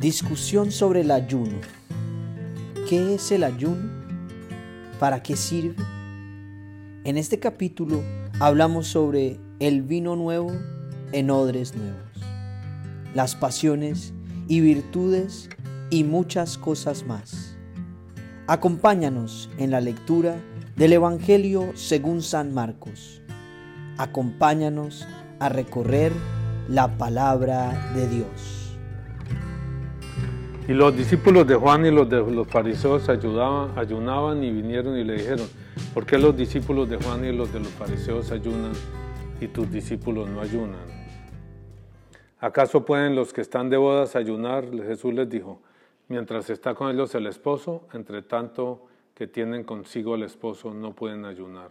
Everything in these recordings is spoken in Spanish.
Discusión sobre el ayuno. ¿Qué es el ayuno? ¿Para qué sirve? En este capítulo hablamos sobre el vino nuevo en odres nuevos, las pasiones y virtudes y muchas cosas más. Acompáñanos en la lectura del Evangelio según San Marcos. Acompáñanos a recorrer la palabra de Dios. Y los discípulos de Juan y los de los fariseos ayunaban y vinieron y le dijeron, ¿por qué los discípulos de Juan y los de los fariseos ayunan y tus discípulos no ayunan? ¿Acaso pueden los que están de bodas ayunar? Jesús les dijo, mientras está con ellos el esposo, entre tanto que tienen consigo el esposo, no pueden ayunar.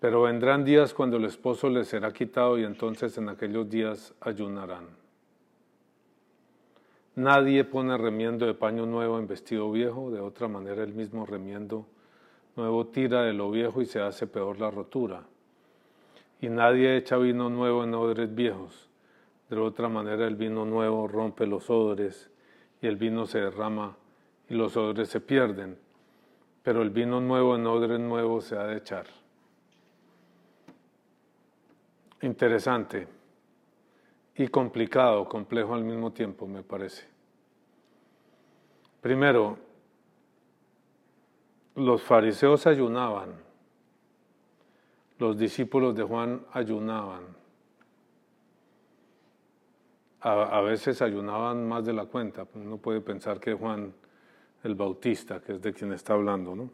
Pero vendrán días cuando el esposo les será quitado y entonces en aquellos días ayunarán. Nadie pone remiendo de paño nuevo en vestido viejo, de otra manera el mismo remiendo nuevo tira de lo viejo y se hace peor la rotura. Y nadie echa vino nuevo en odres viejos, de otra manera el vino nuevo rompe los odres y el vino se derrama y los odres se pierden, pero el vino nuevo en odres nuevos se ha de echar. Interesante y complicado, complejo al mismo tiempo, me parece. Primero, los fariseos ayunaban, los discípulos de Juan ayunaban. A, veces ayunaban más de la cuenta, uno puede pensar que Juan el Bautista, que es de quien está hablando, ¿no?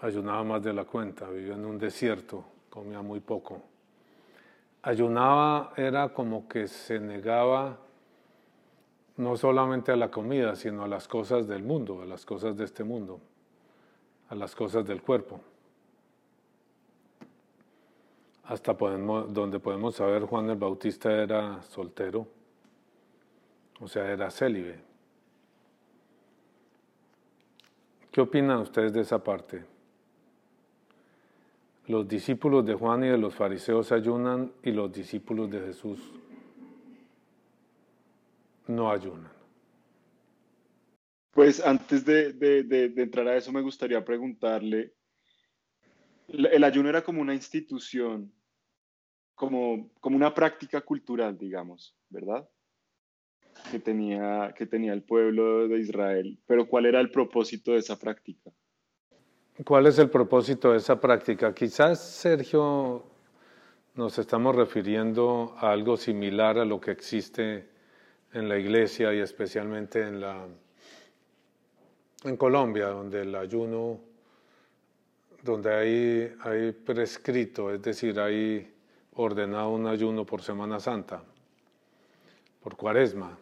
Ayunaba más de la cuenta, vivía en un desierto, comía muy poco ayunaba era como que se negaba no solamente a la comida, sino a las cosas del mundo, a las cosas de este mundo, a las cosas del cuerpo. Hasta donde podemos saber, Juan el Bautista era soltero, o sea, era célibe. ¿Qué opinan ustedes de esa parte? Los discípulos de Juan y de los fariseos ayunan y los discípulos de Jesús no ayunan. Pues antes de, entrar a eso me gustaría preguntarle, el ayuno era como una institución, como, una práctica cultural, digamos, ¿verdad? Que tenía, que tenía el pueblo de Israel, pero ¿cuál era el propósito de esa práctica? ¿Cuál es el propósito de esa práctica? Quizás, Sergio, nos estamos refiriendo a algo similar a lo que existe en la iglesia y especialmente en, la, en Colombia, donde el ayuno, donde hay, hay prescrito, es decir, hay ordenado un ayuno por Semana Santa, por Cuaresma.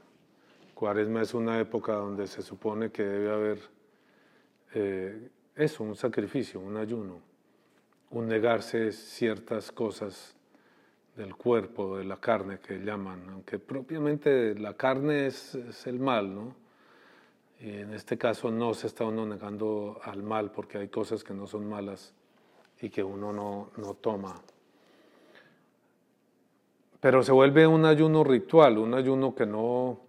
Cuaresma es una época donde se supone que debe haber eh, eso, un sacrificio, un ayuno, un negarse ciertas cosas del cuerpo, de la carne que llaman, aunque propiamente la carne es, el mal, ¿no? Y en este caso no se está uno negando al mal porque hay cosas que no son malas y que uno no, no toma. Pero se vuelve un ayuno ritual, un ayuno que no,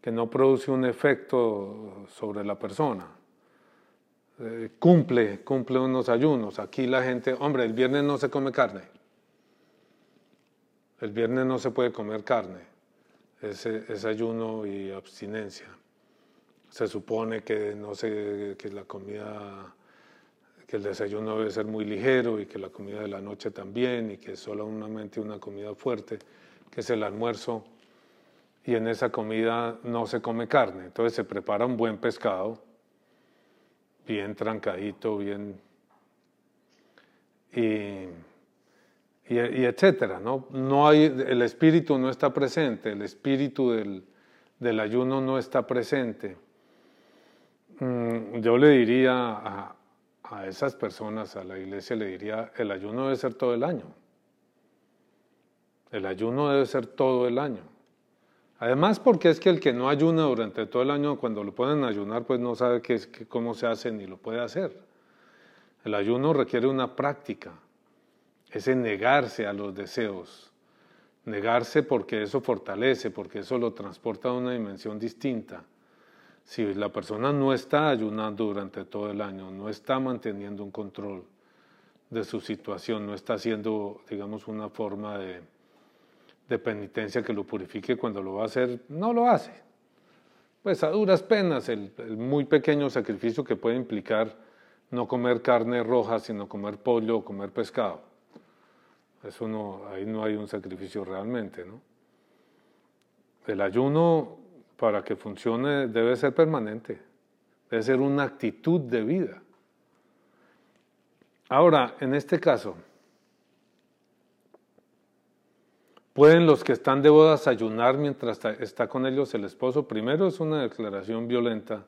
que no produce un efecto sobre la persona. Eh, cumple, cumple unos ayunos. Aquí la gente, hombre, el viernes no se come carne. El viernes no se puede comer carne. Es, ayuno y abstinencia. Se supone que no sé, que la comida, que el desayuno debe ser muy ligero y que la comida de la noche también y que solamente una comida fuerte, que es el almuerzo. Y en esa comida no se come carne. Entonces se prepara un buen pescado bien trancadito, bien... Y, y, etcétera, ¿no? no hay, el espíritu no está presente, el espíritu del, del ayuno no está presente. Mm, yo le diría a, a esas personas, a la iglesia, le diría, el ayuno debe ser todo el año. El ayuno debe ser todo el año. Además, porque es que el que no ayuna durante todo el año, cuando lo pueden ayunar, pues no sabe qué, cómo se hace ni lo puede hacer. El ayuno requiere una práctica, ese negarse a los deseos, Negarse porque eso fortalece, porque eso lo transporta a una dimensión distinta. Si la persona no está ayunando durante todo el año, no está manteniendo un control de su situación, no está haciendo, digamos, una forma de, de penitencia que lo purifique cuando lo va a hacer, no lo hace. Pues a duras penas, el, el muy pequeño sacrificio que puede implicar no comer carne roja, sino comer pollo o comer pescado eso no, ahí no hay un sacrificio realmente, ¿no? El ayuno, para que funcione, debe ser permanente, debe ser una actitud de vida. Ahora, en este caso, ¿pueden los que están de bodas ayunar mientras está con ellos el esposo? Primero es una declaración violenta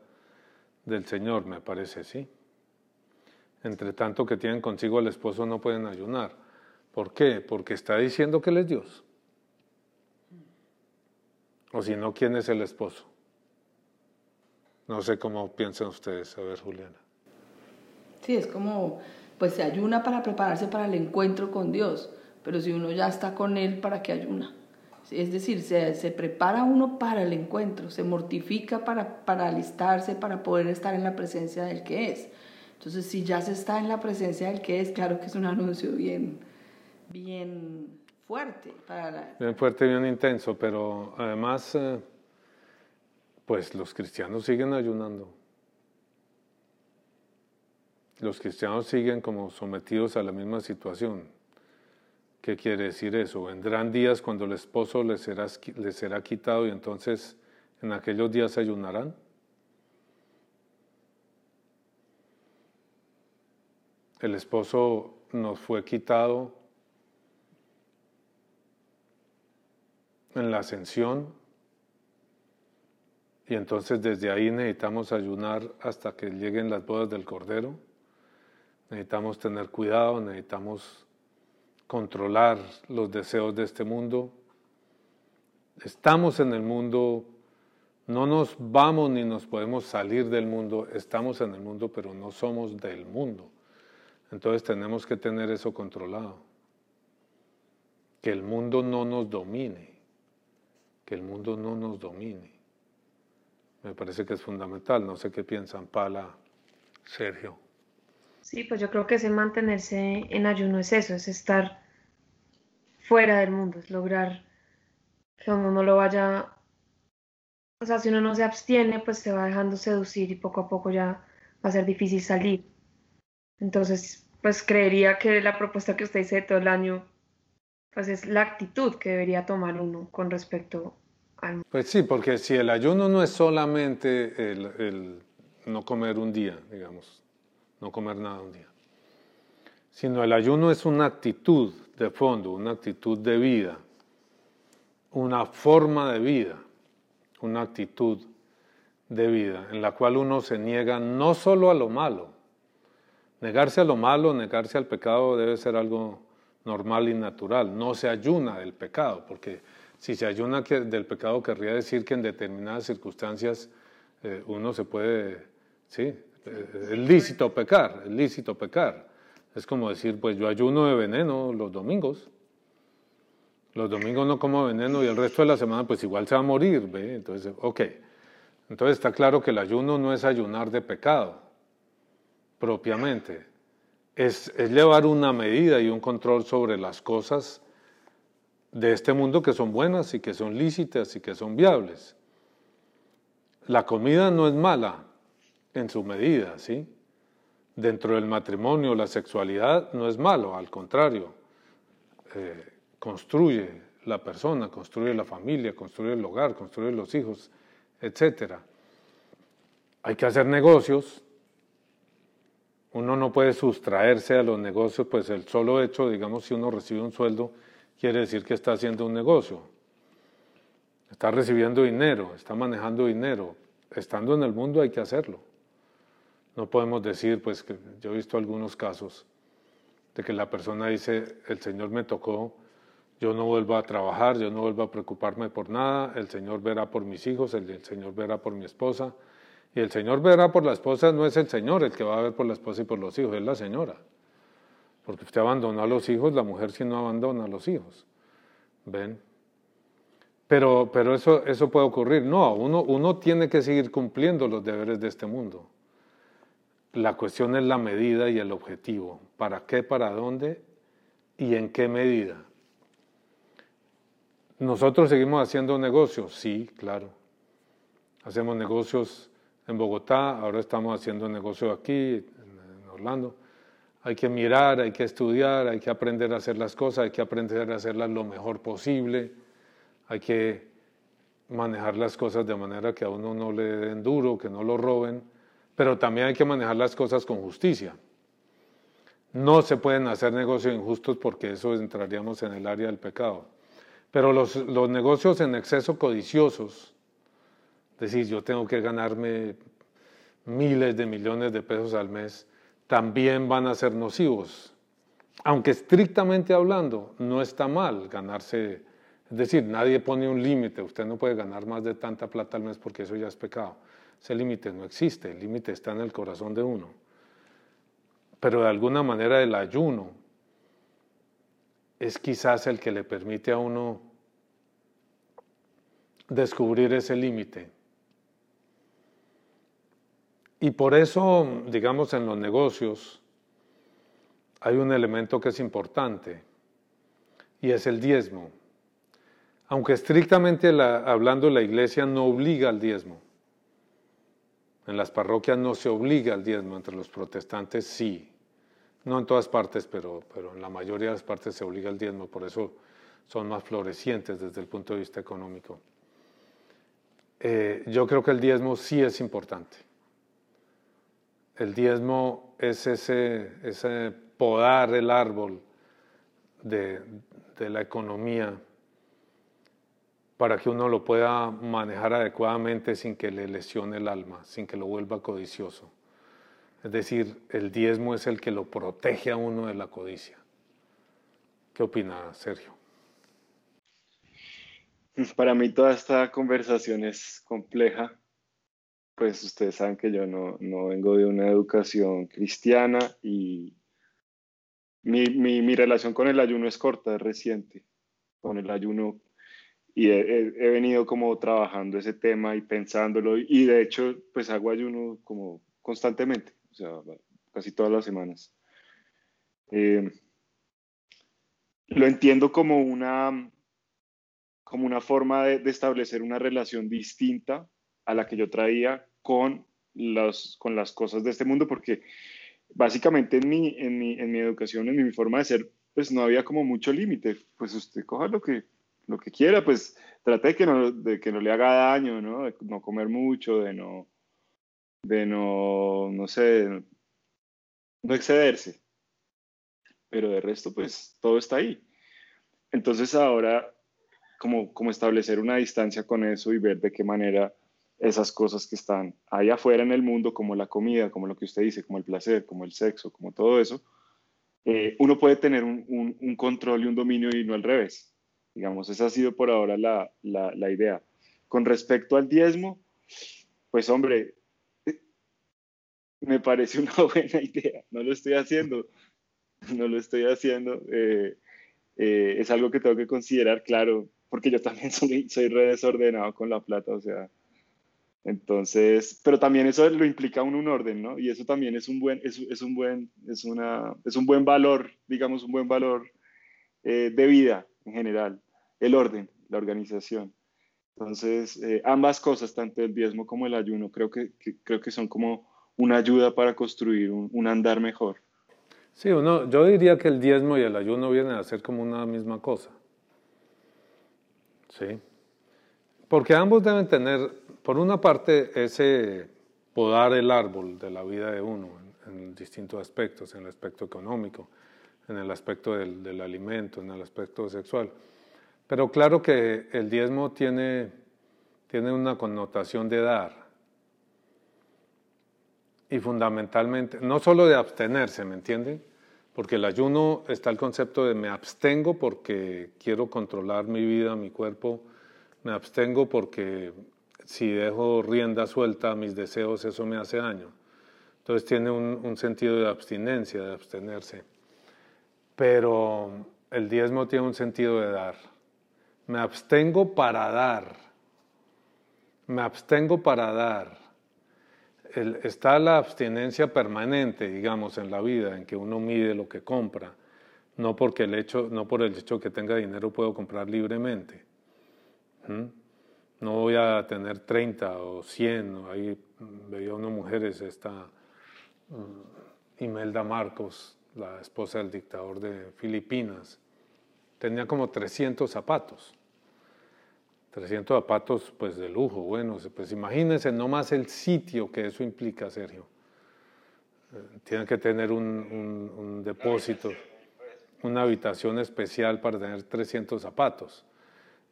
del Señor, me parece, ¿sí? Entre tanto que tienen consigo al esposo no pueden ayunar. ¿Por qué? Porque está diciendo que Él es Dios. O si no, ¿quién es el esposo? No sé cómo piensan ustedes. A ver, Juliana. Sí, es como, pues se ayuna para prepararse para el encuentro con Dios, pero si uno ya está con Él, ¿para qué ayuna? Es decir, se, se prepara uno para el encuentro, se mortifica para, para alistarse, para poder estar en la presencia del que es. Entonces, si ya se está en la presencia del que es, claro que es un anuncio bien, bien fuerte para la... Bien fuerte, bien intenso, pero además, eh, pues los cristianos siguen ayunando. Los cristianos siguen como sometidos a la misma situación. ¿Qué quiere decir eso? Vendrán días cuando el esposo les será, les será quitado y entonces en aquellos días ayunarán. El esposo nos fue quitado en la ascensión y entonces desde ahí necesitamos ayunar hasta que lleguen las bodas del Cordero. Necesitamos tener cuidado, necesitamos controlar los deseos de este mundo. Estamos en el mundo, no nos vamos ni nos podemos salir del mundo, estamos en el mundo, pero no somos del mundo. Entonces tenemos que tener eso controlado, que el mundo no nos domine que el mundo no nos domine. Me parece que es fundamental. No sé qué piensan Pala, Sergio. Sí, pues yo creo que ese mantenerse en ayuno es eso, es estar fuera del mundo, es lograr que uno no lo vaya, o sea, si uno no se abstiene, pues se va dejando seducir y poco a poco ya va a ser difícil salir. Entonces, pues creería que la propuesta que usted de todo el año pues es la actitud que debería tomar uno con respecto al... Pues sí, porque si el ayuno no es solamente el, no comer un día, digamos, no comer nada un día, sino el ayuno es una actitud de fondo, una actitud de vida, una forma de vida, una actitud de vida en la cual uno se niega no solo a lo malo, negarse a lo malo, negarse al pecado debe ser algo normal y natural. No se ayuna del pecado, porque si se ayuna del pecado querría decir que en determinadas circunstancias eh, uno se puede, sí, es lícito pecar, es lícito pecar. Es como decir, pues yo ayuno de veneno los domingos. Los domingos no como veneno y el resto de la semana pues igual se va a morir, ¿ve? Entonces, ok. Entonces está claro que el ayuno no es ayunar de pecado, propiamente es, llevar una medida y un control sobre las cosas de este mundo que son buenas y que son lícitas y que son viables. La comida no es mala en su medida, ¿sí? Dentro del matrimonio, la sexualidad no es malo, al contrario, eh, construye la persona, construye la familia, construye el hogar, construye los hijos, etc. Hay que hacer negocios, uno no puede sustraerse a los negocios, pues el solo hecho, digamos, si uno recibe un sueldo, quiere decir que está haciendo un negocio. Está recibiendo dinero, está manejando dinero. Estando en el mundo hay que hacerlo. No podemos decir, pues, que yo he visto algunos casos de que la persona dice, el Señor me tocó, yo no vuelvo a trabajar, yo no vuelvo a preocuparme por nada, el Señor verá por mis hijos, el Señor verá por mi esposa, y el Señor verá por la esposa, no es el Señor el que va a ver por la esposa y por los hijos, es la señora. Porque usted abandona a los hijos, la mujer si no abandona a los hijos. ¿Ven? Pero, pero eso, eso puede ocurrir. No, uno, uno tiene que seguir cumpliendo los deberes de este mundo. La cuestión es la medida y el objetivo. ¿Para qué, para dónde y en qué medida? ¿Nosotros seguimos haciendo negocios? Sí, claro. Hacemos negocios en Bogotá, ahora estamos haciendo negocios aquí, en Orlando. Hay que mirar, hay que estudiar, hay que aprender a hacer las cosas, hay que aprender a hacerlas lo mejor posible, hay que manejar las cosas de manera que a uno no le den duro, que no lo roben, pero también hay que manejar las cosas con justicia. No se pueden hacer negocios injustos porque eso entraríamos en el área del pecado. Pero los, los negocios en exceso codiciosos, decir, yo tengo que ganarme miles de millones de pesos al mes, también van a ser nocivos. Aunque estrictamente hablando, no está mal ganarse, es decir, nadie pone un límite, usted no puede ganar más de tanta plata al mes porque eso ya es pecado. Ese límite no existe, el límite está en el corazón de uno. Pero de alguna manera el ayuno es quizás el que le permite a uno descubrir ese límite. Y por eso, digamos, en los negocios hay un elemento que es importante y es el diezmo. Aunque estrictamente hablando la iglesia no obliga al diezmo. En las parroquias no se obliga al diezmo, entre los protestantes sí. No en todas partes, pero, pero en la mayoría de las partes se obliga al diezmo, por eso son más florecientes desde el punto de vista económico. Eh, yo creo que el diezmo sí es importante. El diezmo es ese, ese podar el árbol de, de la economía para que uno lo pueda manejar adecuadamente sin que le lesione el alma, sin que lo vuelva codicioso. Es decir, el diezmo es el que lo protege a uno de la codicia. ¿Qué opina Sergio? Para mí toda esta conversación es compleja, pues ustedes saben que yo no, vengo de una educación cristiana y mi, relación con el ayuno es corta, es reciente, con el ayuno y he, venido como trabajando ese tema y pensándolo y de hecho pues hago ayuno como constantemente, o sea, casi todas las semanas. Eh, lo entiendo como una, como una forma de, establecer una relación distinta a la que yo traía con, los, con las cosas de este mundo, porque básicamente en mi, en mi, en mi educación, en mi forma de ser, pues no había como mucho límite. Pues usted coja lo que, lo que quiera, pues trate de que no, de que no le haga daño, ¿no? De no comer mucho, de no, de no, no sé, no excederse. Pero de resto, pues todo está ahí. Entonces ahora como, establecer una distancia con eso y ver de qué manera esas cosas que están ahí afuera en el mundo, como la comida, como lo que usted dice, como el placer, como el sexo, como todo eso, eh, uno puede tener un, control y un dominio y no al revés. Digamos, esa ha sido por ahora la, la idea. Con respecto al diezmo, pues hombre, me parece una buena idea. No lo estoy haciendo, no lo estoy haciendo. Eh, eh, es algo que tengo que considerar, claro porque yo también soy, soy re desordenado con la plata, o sea, entonces, pero también eso lo implica un, un orden, ¿no? Y eso también es un buen, es, es un buen, es una, es un buen valor, digamos, un buen valor eh, de vida en general, el orden, la organización. Entonces, eh, ambas cosas, tanto el diezmo como el ayuno, creo que, creo que son como una ayuda para construir un, un, andar mejor. Sí, uno, yo diría que el diezmo y el ayuno vienen a ser como una misma cosa. Sí. Porque ambos deben tener, por una parte, ese podar el árbol de la vida de uno en, distintos aspectos, en el aspecto económico, en el aspecto del, del, alimento, en el aspecto sexual. Pero claro que el diezmo tiene, tiene una connotación de dar. Y fundamentalmente, no solo de abstenerse, ¿me entienden? Porque el ayuno está el concepto de me abstengo porque quiero controlar mi vida, mi cuerpo, me abstengo porque si dejo rienda suelta a mis deseos, eso me hace daño. Entonces tiene un, sentido de abstinencia, de abstenerse. Pero el diezmo tiene un sentido de dar. Me abstengo para dar. Me abstengo para dar. está la abstinencia permanente, digamos, en la vida, en que uno mide lo que compra. No, porque el hecho, no por el hecho que tenga dinero puedo comprar libremente. ¿Mm? No voy a tener 30 o 100. Ahí veía unas mujeres, esta mm, Imelda Marcos, la esposa del dictador de Filipinas, tenía como 300 zapatos. 300 zapatos pues de lujo, bueno, pues imagínense nomás el sitio que eso implica, Sergio. Eh, tiene que tener un, depósito, una habitación especial para tener 300 zapatos.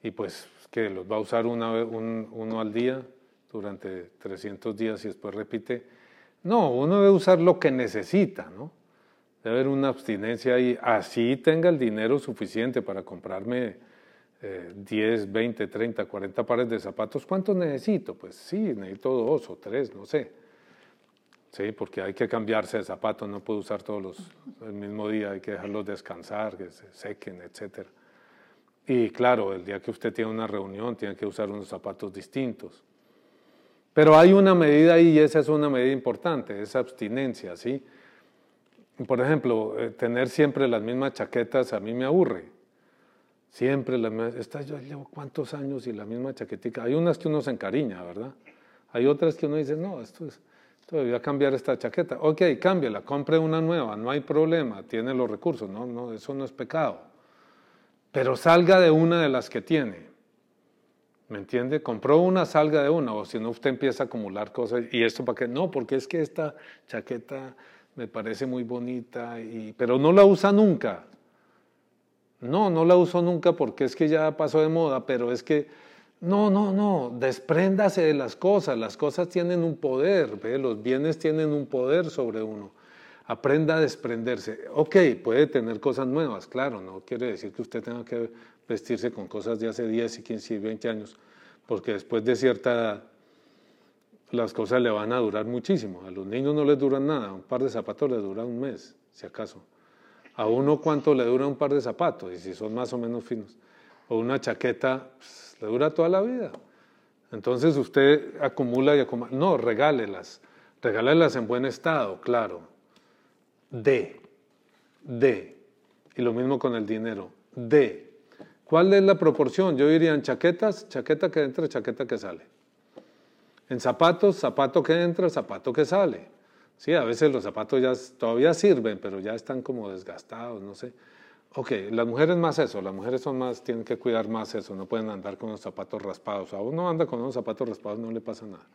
Y pues que los va a usar uno al día durante 300 días y después repite. No, uno debe usar lo que necesita, ¿no? Debe haber una abstinencia ahí, así tenga el dinero suficiente para comprarme 10, 20, 30, 40 pares de zapatos. ¿Cuántos necesito? Pues sí, necesito dos o tres, no sé. Sí, porque hay que cambiarse de zapatos, no puedo usar todos los el mismo día, hay que dejarlos descansar, que se sequen, etc. Y claro, el día que usted tiene una reunión, tiene que usar unos zapatos distintos. Pero hay una medida ahí y esa es una medida importante, esa abstinencia, ¿sí? Por ejemplo, eh, tener siempre las mismas chaquetas a mí me aburre. Siempre la misma. Esta yo llevo cuántos años y la misma chaquetica. Hay unas que uno se encariña, ¿verdad? Hay otras que uno dice, no, esto es, esto cambiar esta chaqueta. Ok, cámbiala, compre una nueva, no hay problema, tiene los recursos, no, no, eso no es pecado. Pero salga de una de las que tiene. ¿Me entiende? Compró una, salga de una, o si no, usted empieza a acumular cosas. ¿Y esto para qué? No, porque es que esta chaqueta me parece muy bonita, y, pero no la usa nunca. No, no la uso nunca porque es que ya pasó de moda, pero es que, no, no, no, despréndase de las cosas, las cosas tienen un poder, ¿ve? los bienes tienen un poder sobre uno. Aprenda a desprenderse. Ok, puede tener cosas nuevas, claro, no quiere decir que usted tenga que vestirse con cosas de hace 10 y 15 y 20 años, porque después de cierta las cosas le van a durar muchísimo. A los niños no les duran nada, un par de zapatos les dura un mes, si acaso. A uno cuánto le dura un par de zapatos, y si son más o menos finos. O una chaqueta, pues, le dura toda la vida. Entonces usted acumula y acumula. No, regálelas. Regálelas en buen estado, claro. De. De. Y lo mismo con el dinero. De. ¿Cuál es la proporción? Yo diría en chaquetas, chaqueta que entra, chaqueta que sale. En zapatos, zapato que entra, zapato que sale. Sí, a veces los zapatos ya todavía sirven, pero ya están como desgastados, no sé. Ok, las mujeres más eso, las mujeres son más, tienen que cuidar más eso, no pueden andar con los zapatos raspados. A uno anda con unos zapatos raspados, no le pasa nada.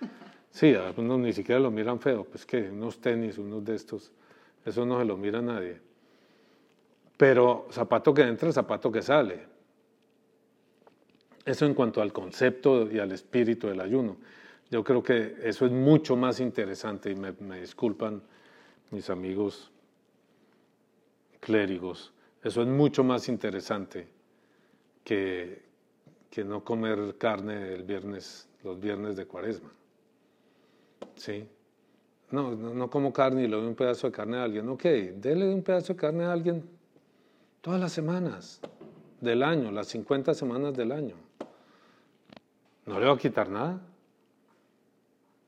Sí, a uno ni siquiera lo miran feo, pues que unos tenis, unos de estos, eso no se lo mira nadie. Pero zapato que entra, zapato que sale. Eso en cuanto al concepto y al espíritu del ayuno. Yo creo que eso es mucho más interesante y me, disculpan mis amigos clérigos, eso es mucho más interesante que, que no comer carne el viernes, los viernes de cuaresma. ¿Sí? No, no, como carne y le doy un pedazo de carne a alguien. Ok, déle un pedazo de carne a alguien todas las semanas del año, las 50 semanas del año. No le va a quitar nada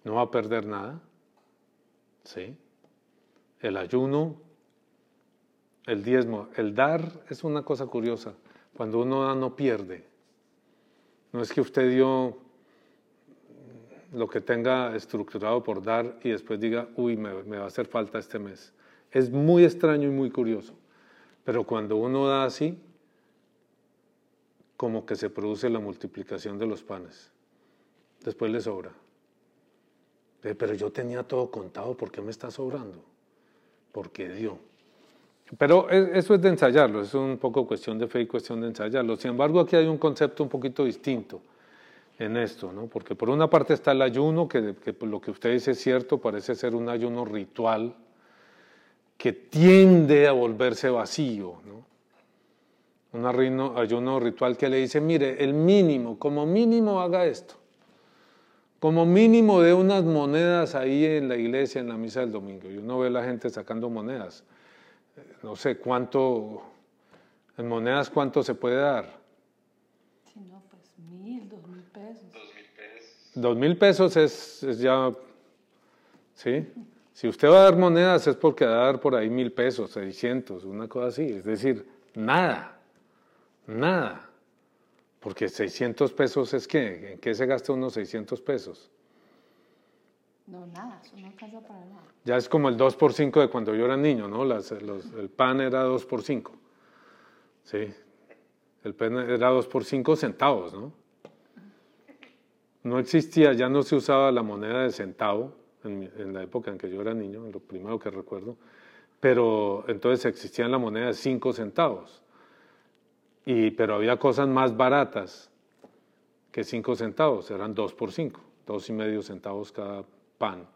no va a perder nada. ¿Sí? El ayuno, el diezmo, el dar es una cosa curiosa. Cuando uno da no pierde. No es que usted dio lo que tenga estructurado por dar y después diga, uy, me, me va a hacer falta este mes. Es muy extraño y muy curioso. Pero cuando uno da así, como que se produce la multiplicación de los panes. Después le sobra. Pero yo tenía todo contado, ¿por qué me está sobrando? Porque dio. Pero e, eso es de ensayarlo, es un poco cuestión de fe y cuestión de ensayarlo. Sin embargo, aquí hay un concepto un poquito distinto en esto, ¿no? porque por una parte está el ayuno, que, lo que usted dice es cierto, parece ser un ayuno ritual que tiende a volverse vacío. ¿no? Un ayuno ritual que le dice, mire, el mínimo, como mínimo haga esto como mínimo de unas monedas ahí en la iglesia, en la misa del domingo. Y uno ve a la gente sacando monedas. Eh, no sé cuánto, en monedas cuánto se puede dar. Si no, pues mil, dos mil pesos. Dos mil pesos, dos mil pesos es, es, ya, ¿sí? Si usted va a dar monedas es porque va a dar por ahí mil pesos, seiscientos, una cosa así. Es decir, nada, nada. Porque 600 pesos es qué? ¿En qué se gasta unos 600 pesos? No, nada, eso no alcanza para nada. Ya es como el 2 por 5 de cuando yo era niño, ¿no? Las- los- el pan era 2 por 5. Sí. El pan era 2 por 5 centavos, ¿no? No existía, ya no se usaba la moneda de centavo en, mi- en la época en que yo era niño, lo primero que recuerdo. Pero entonces existía la moneda de 5 centavos. Y, pero había cosas más baratas que 5 centavos, eran 2 por 5, dos y medio centavos cada pan.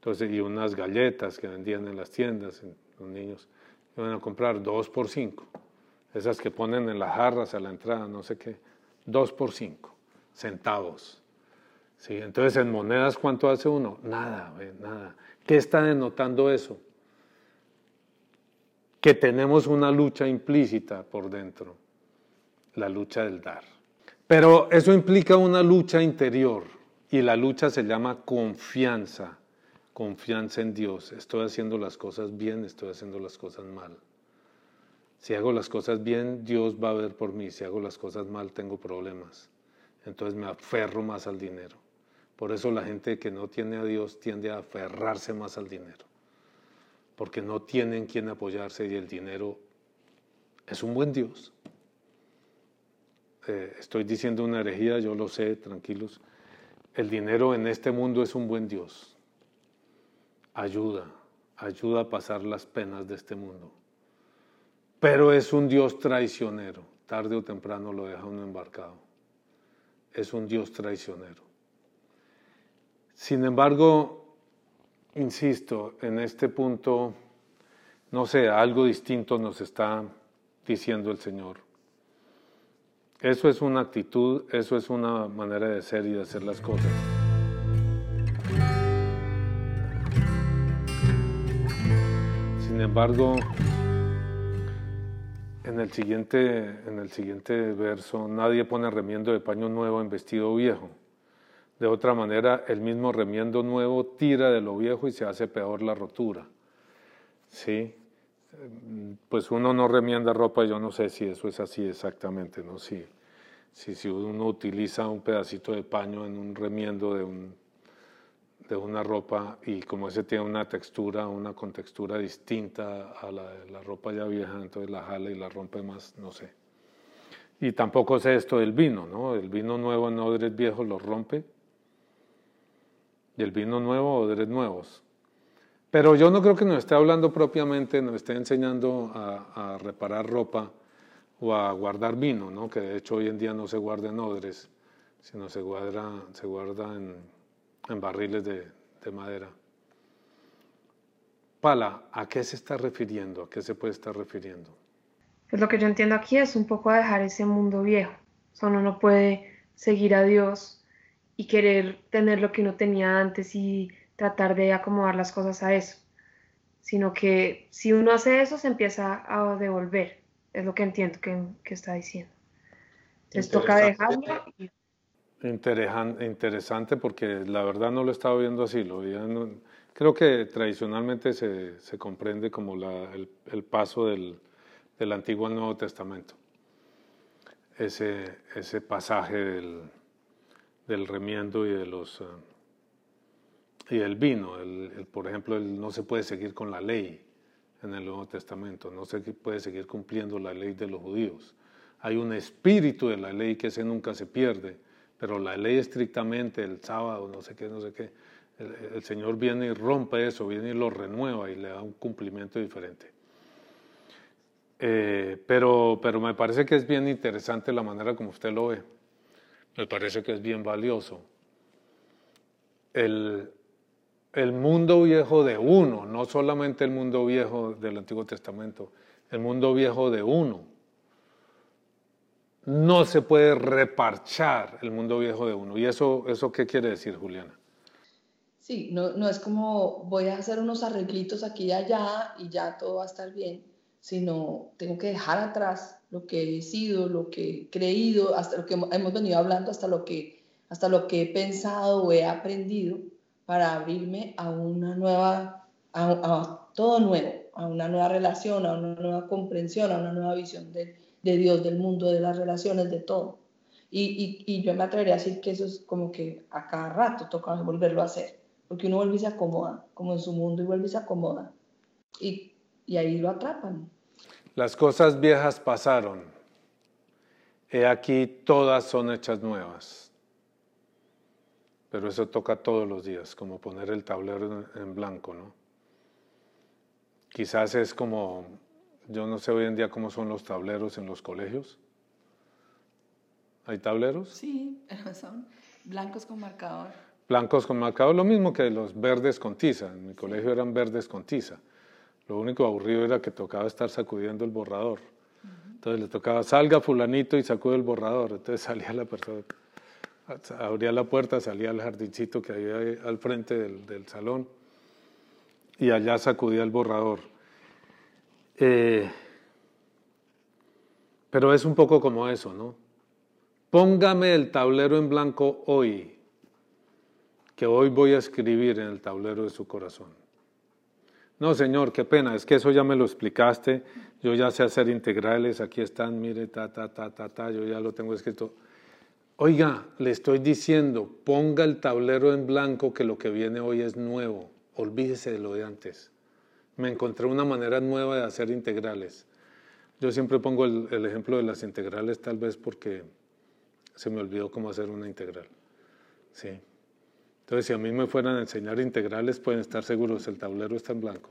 Entonces, y unas galletas que vendían en las tiendas, en- los niños iban a comprar 2 por 5, esas que ponen en las jarras a la entrada, no sé qué, 2 por 5 centavos. ¿Sí? Entonces, en monedas, ¿cuánto hace uno? Nada, nada. ¿Qué está denotando eso? Que tenemos una lucha implícita por dentro, la lucha del dar. Pero eso implica una lucha interior y la lucha se llama confianza, confianza en Dios. Estoy haciendo las cosas bien, estoy haciendo las cosas mal. Si hago las cosas bien, Dios va a ver por mí. Si hago las cosas mal, tengo problemas. Entonces me aferro más al dinero. Por eso la gente que no tiene a Dios tiende a aferrarse más al dinero. Porque no tienen quien apoyarse y el dinero es un buen Dios. Eh, estoy diciendo una herejía, yo lo sé, tranquilos. El dinero en este mundo es un buen Dios. Ayuda, ayuda a pasar las penas de este mundo. Pero es un Dios traicionero. Tarde o temprano lo deja uno embarcado. Es un Dios traicionero. Sin embargo, insisto, en este punto, no sé, algo distinto nos está diciendo el Señor. Eso es una actitud, eso es una manera de ser y de hacer las cosas. Sin embargo, en el siguiente, en el siguiente verso, nadie pone remiendo de paño nuevo en vestido viejo. De otra manera, el mismo remiendo nuevo tira de lo viejo y se hace peor la rotura. ¿Sí? Pues uno no remienda ropa, yo no sé si eso es así exactamente, ¿no? Si, si, si uno utiliza un pedacito de paño en un remiendo de, un, de una ropa y como ese tiene una textura, una contextura distinta a la de la ropa ya vieja, entonces la jala y la rompe más, no sé. Y tampoco sé esto del vino, ¿no? El vino nuevo en odres viejos lo rompe y el vino nuevo odres nuevos. Pero yo no creo que nos esté hablando propiamente, nos esté enseñando a, reparar ropa o a guardar vino, ¿no? que de hecho hoy en día no se guarda en odres, sino se guarda, se guarda en, en barriles de, de, madera. Pala, ¿a qué se está refiriendo? ¿A qué se puede estar refiriendo? Pues lo que yo entiendo aquí es un poco a dejar ese mundo viejo. O uno no puede seguir a Dios y querer tener lo que uno tenía antes y tratar de acomodar las cosas a eso, sino que si uno hace eso se empieza a devolver, es lo que entiendo que, que está diciendo. Les toca dejarlo. Y... Interesante, porque la verdad no lo estaba viendo así, lo no, creo que tradicionalmente se, se comprende como la, el, el, paso del, del, Antiguo al Nuevo Testamento, ese, ese pasaje del, del remiendo y de los... Uh, y el vino, el, por ejemplo, no se puede seguir con la ley en el Nuevo Testamento, no se puede seguir cumpliendo la ley de los judíos. Hay un espíritu de la ley que ese nunca se pierde, pero la ley estrictamente, el sábado, no sé qué, no sé qué, el, el Señor viene y rompe eso, viene y lo renueva y le da un cumplimiento diferente. Eh, pero, pero me parece que es bien interesante la manera como usted lo ve, me parece que es bien valioso. El, el mundo viejo de uno, no solamente el mundo viejo del Antiguo Testamento, el mundo viejo de uno. No se puede reparchar el mundo viejo de uno. ¿Y eso, eso qué quiere decir, Juliana? Sí, no, no es como voy a hacer unos arreglitos aquí y allá y ya todo va a estar bien, sino tengo que dejar atrás lo que he sido, lo que he creído, hasta lo que hemos venido hablando, hasta lo que hasta lo que he pensado o he aprendido para abrirme a una nueva, a, todo nuevo, a una nueva relación, a una nueva comprensión, a una nueva visión de, de Dios, del mundo, de las relaciones, de todo. Y, y, y, yo me atrevería a decir que eso es como que a cada rato toca volverlo a hacer, porque uno vuelve y se acomoda, como en su mundo y vuelve y se acomoda. Y, y ahí lo atrapan. Las cosas viejas pasaron. He aquí todas son hechas nuevas. Pero eso toca todos los días, como poner el tablero en blanco, ¿no? Quizás es como, yo no sé hoy en día cómo son los tableros en los colegios. ¿Hay tableros? Sí, pero son blancos con marcador. Blancos con marcador, lo mismo que los verdes con tiza. En mi colegio eran verdes con tiza. Lo único aburrido era que tocaba estar sacudiendo el borrador. Entonces le tocaba, salga fulanito y sacude el borrador. Entonces salía la persona, abría la puerta, salía al jardincito que había al frente del, salón y allá sacudía el borrador. Eh, pero es un poco como eso, ¿no? Póngame el tablero en blanco hoy, que hoy voy a escribir en el tablero de su corazón. No, señor, qué pena, es que eso ya me lo explicaste, yo ya sé hacer integrales, aquí están, mire, ta, ta, ta, ta, ta, yo ya lo tengo escrito. Oiga, le estoy diciendo, ponga el tablero en blanco que lo que viene hoy es nuevo, olvídese de lo de antes. Me encontré una manera nueva de hacer integrales. Yo siempre pongo el, el ejemplo de las integrales tal vez porque se me olvidó cómo hacer una integral. Sí. Entonces, si a mí me fueran a enseñar integrales, pueden estar seguros, el tablero está en blanco.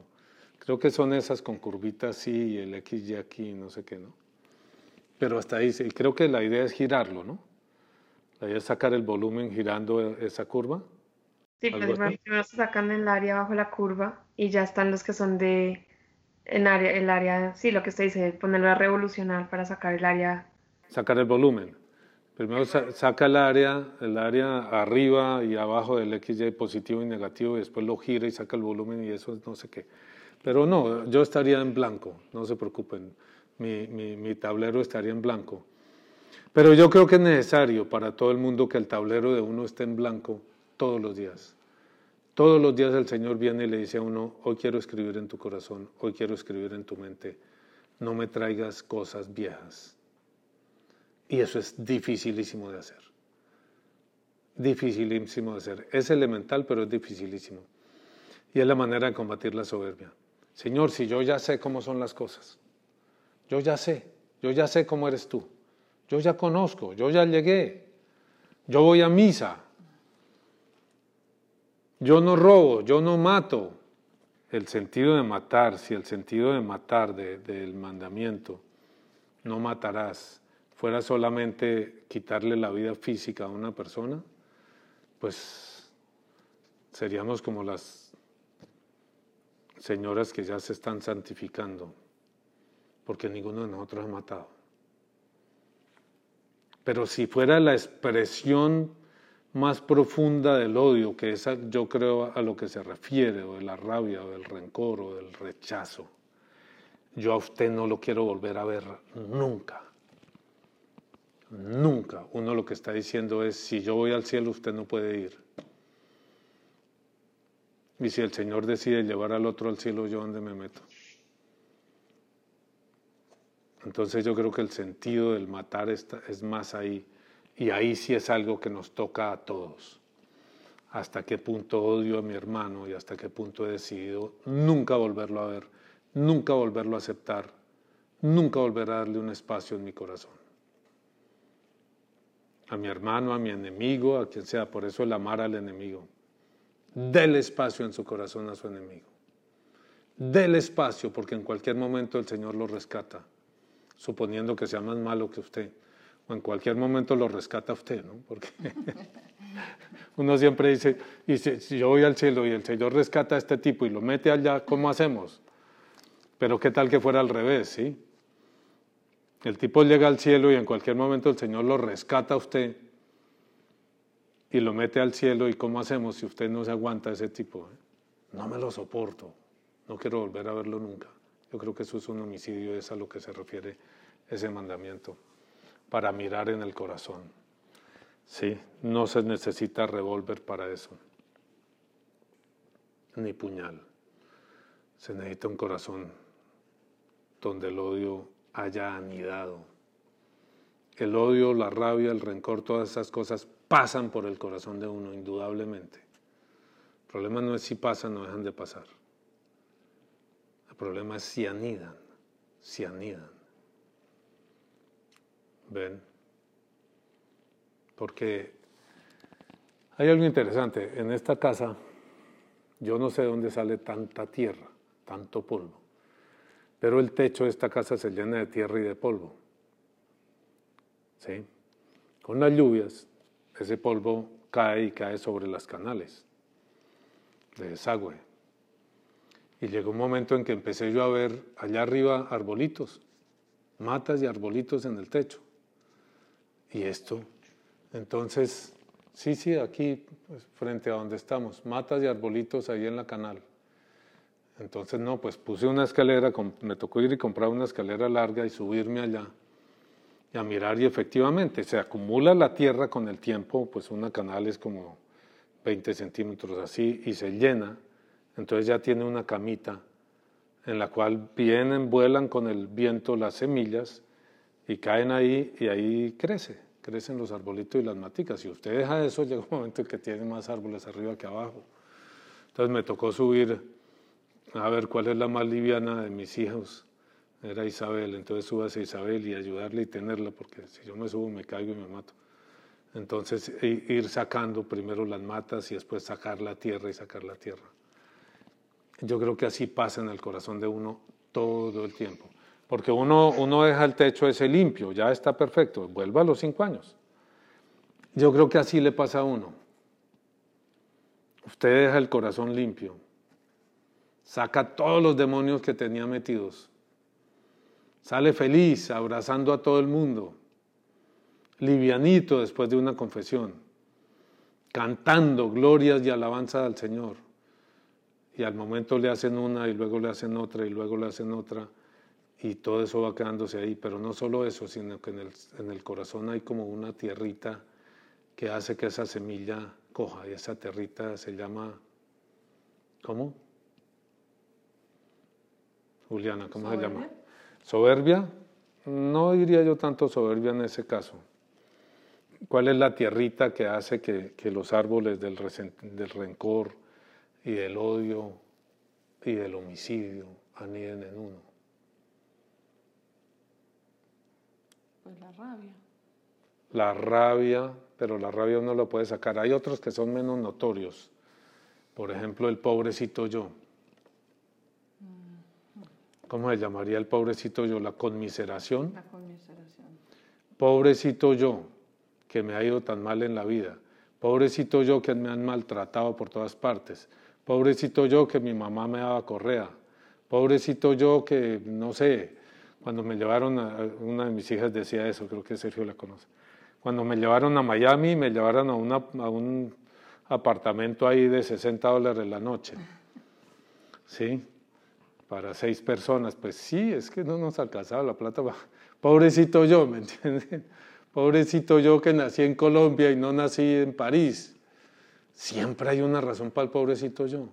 Creo que son esas con curvitas sí y el X y aquí, no sé qué, ¿no? Pero hasta ahí, y creo que la idea es girarlo, ¿no? La idea es sacar el volumen girando esa curva. Sí, pues primero se sacan el área bajo la curva y ya están los que son de en área, el área, sí, lo que usted dice, ponerlo a revolucionar para sacar el área. Sacar el volumen. Primero saca el área, el área arriba y abajo del XY positivo y negativo y después lo gira y saca el volumen y eso es no sé qué. Pero no, yo estaría en blanco, no se preocupen, mi, mi, mi tablero estaría en blanco. Pero yo creo que es necesario para todo el mundo que el tablero de uno esté en blanco todos los días. Todos los días el Señor viene y le dice a uno, hoy quiero escribir en tu corazón, hoy quiero escribir en tu mente, no me traigas cosas viejas y eso es dificilísimo de hacer. Dificilísimo de hacer. Es elemental, pero es dificilísimo. Y es la manera de combatir la soberbia. Señor, si yo ya sé cómo son las cosas, yo ya sé, yo ya sé cómo eres tú, yo ya conozco, yo ya llegué, yo voy a misa, yo no robo, yo no mato. El sentido de matar, si el sentido de matar del mandamiento, no matarás, fuera solamente quitarle la vida física a una persona, pues seríamos como las señoras que ya se están santificando, porque ninguno de nosotros ha matado. Pero si fuera la expresión más profunda del odio, que es yo creo a lo que se refiere, o de la rabia, o del rencor, o del rechazo, yo a usted no lo quiero volver a ver nunca. Nunca. Uno lo que está diciendo es, si yo voy al cielo, usted no puede ir. Y si el Señor decide llevar al otro al cielo, ¿yo dónde me meto? Entonces yo creo que el sentido del matar es más ahí. Y ahí sí es algo que nos toca a todos. Hasta qué punto odio a mi hermano y hasta qué punto he decidido nunca volverlo a ver, nunca volverlo a aceptar, nunca volver a darle un espacio en mi corazón a mi hermano, a mi enemigo, a quien sea. Por eso el amar al enemigo. Del espacio en su corazón a su enemigo. Del espacio, porque en cualquier momento el Señor lo rescata, suponiendo que sea más malo que usted. O en cualquier momento lo rescata usted, ¿no? Porque uno siempre dice, dice, si yo voy al cielo y el Señor rescata a este tipo y lo mete allá, ¿cómo hacemos? Pero qué tal que fuera al revés, ¿sí? El tipo llega al cielo y en cualquier momento el Señor lo rescata a usted y lo mete al cielo. ¿Y cómo hacemos si usted no se aguanta ese tipo? No me lo soporto, no quiero volver a verlo nunca. Yo creo que eso es un homicidio, es a lo que se refiere ese mandamiento, para mirar en el corazón. Sí, no se necesita revólver para eso, ni puñal. Se necesita un corazón donde el odio haya anidado. El odio, la rabia, el rencor, todas esas cosas pasan por el corazón de uno, indudablemente. El problema no es si pasan o dejan de pasar. El problema es si anidan, si anidan. ¿Ven? Porque hay algo interesante. En esta casa, yo no sé de dónde sale tanta tierra, tanto polvo. Pero el techo de esta casa se llena de tierra y de polvo. ¿Sí? Con las lluvias, ese polvo cae y cae sobre las canales de desagüe. Y llegó un momento en que empecé yo a ver allá arriba arbolitos, matas y arbolitos en el techo. Y esto, entonces, sí, sí, aquí, pues, frente a donde estamos, matas y arbolitos ahí en la canal. Entonces, no, pues puse una escalera, me tocó ir y comprar una escalera larga y subirme allá y a mirar y efectivamente se acumula la tierra con el tiempo, pues una canal es como 20 centímetros así y se llena, entonces ya tiene una camita en la cual vienen, vuelan con el viento las semillas y caen ahí y ahí crece, crecen los arbolitos y las maticas. Si usted deja eso, llega un momento en que tiene más árboles arriba que abajo. Entonces me tocó subir a ver cuál es la más liviana de mis hijos. Era Isabel, entonces subas a Isabel y ayudarle y tenerla, porque si yo me subo me caigo y me mato. Entonces ir sacando primero las matas y después sacar la tierra y sacar la tierra. Yo creo que así pasa en el corazón de uno todo el tiempo. Porque uno, uno deja el techo ese limpio, ya está perfecto, vuelva a los cinco años. Yo creo que así le pasa a uno. Usted deja el corazón limpio, saca todos los demonios que tenía metidos, sale feliz, abrazando a todo el mundo, livianito después de una confesión, cantando glorias y alabanza al Señor. Y al momento le hacen una y luego le hacen otra y luego le hacen otra y todo eso va quedándose ahí. Pero no solo eso, sino que en el, en el corazón hay como una tierrita que hace que esa semilla coja y esa tierrita se llama, ¿cómo? Juliana, ¿cómo se llama? Soberbia. No diría yo tanto soberbia en ese caso. ¿Cuál es la tierrita que hace que, que los árboles del, del rencor y del odio y del homicidio aniden en uno? Pues la rabia. La rabia, pero la rabia uno lo puede sacar. Hay otros que son menos notorios. Por ejemplo, el pobrecito yo. ¿Cómo se llamaría el pobrecito yo? La conmiseración. La conmiseración. Pobrecito yo, que me ha ido tan mal en la vida. Pobrecito yo que me han maltratado por todas partes. Pobrecito yo que mi mamá me daba correa. Pobrecito yo que, no sé, cuando me llevaron a, una de mis hijas decía eso, creo que Sergio la conoce. Cuando me llevaron a Miami, me llevaron a, una, a un apartamento ahí de 60 dólares la noche. ¿Sí? Para seis personas, pues sí, es que no nos alcanzaba la plata. Pobrecito yo, ¿me entienden? Pobrecito yo que nací en Colombia y no nací en París. Siempre hay una razón para el pobrecito yo.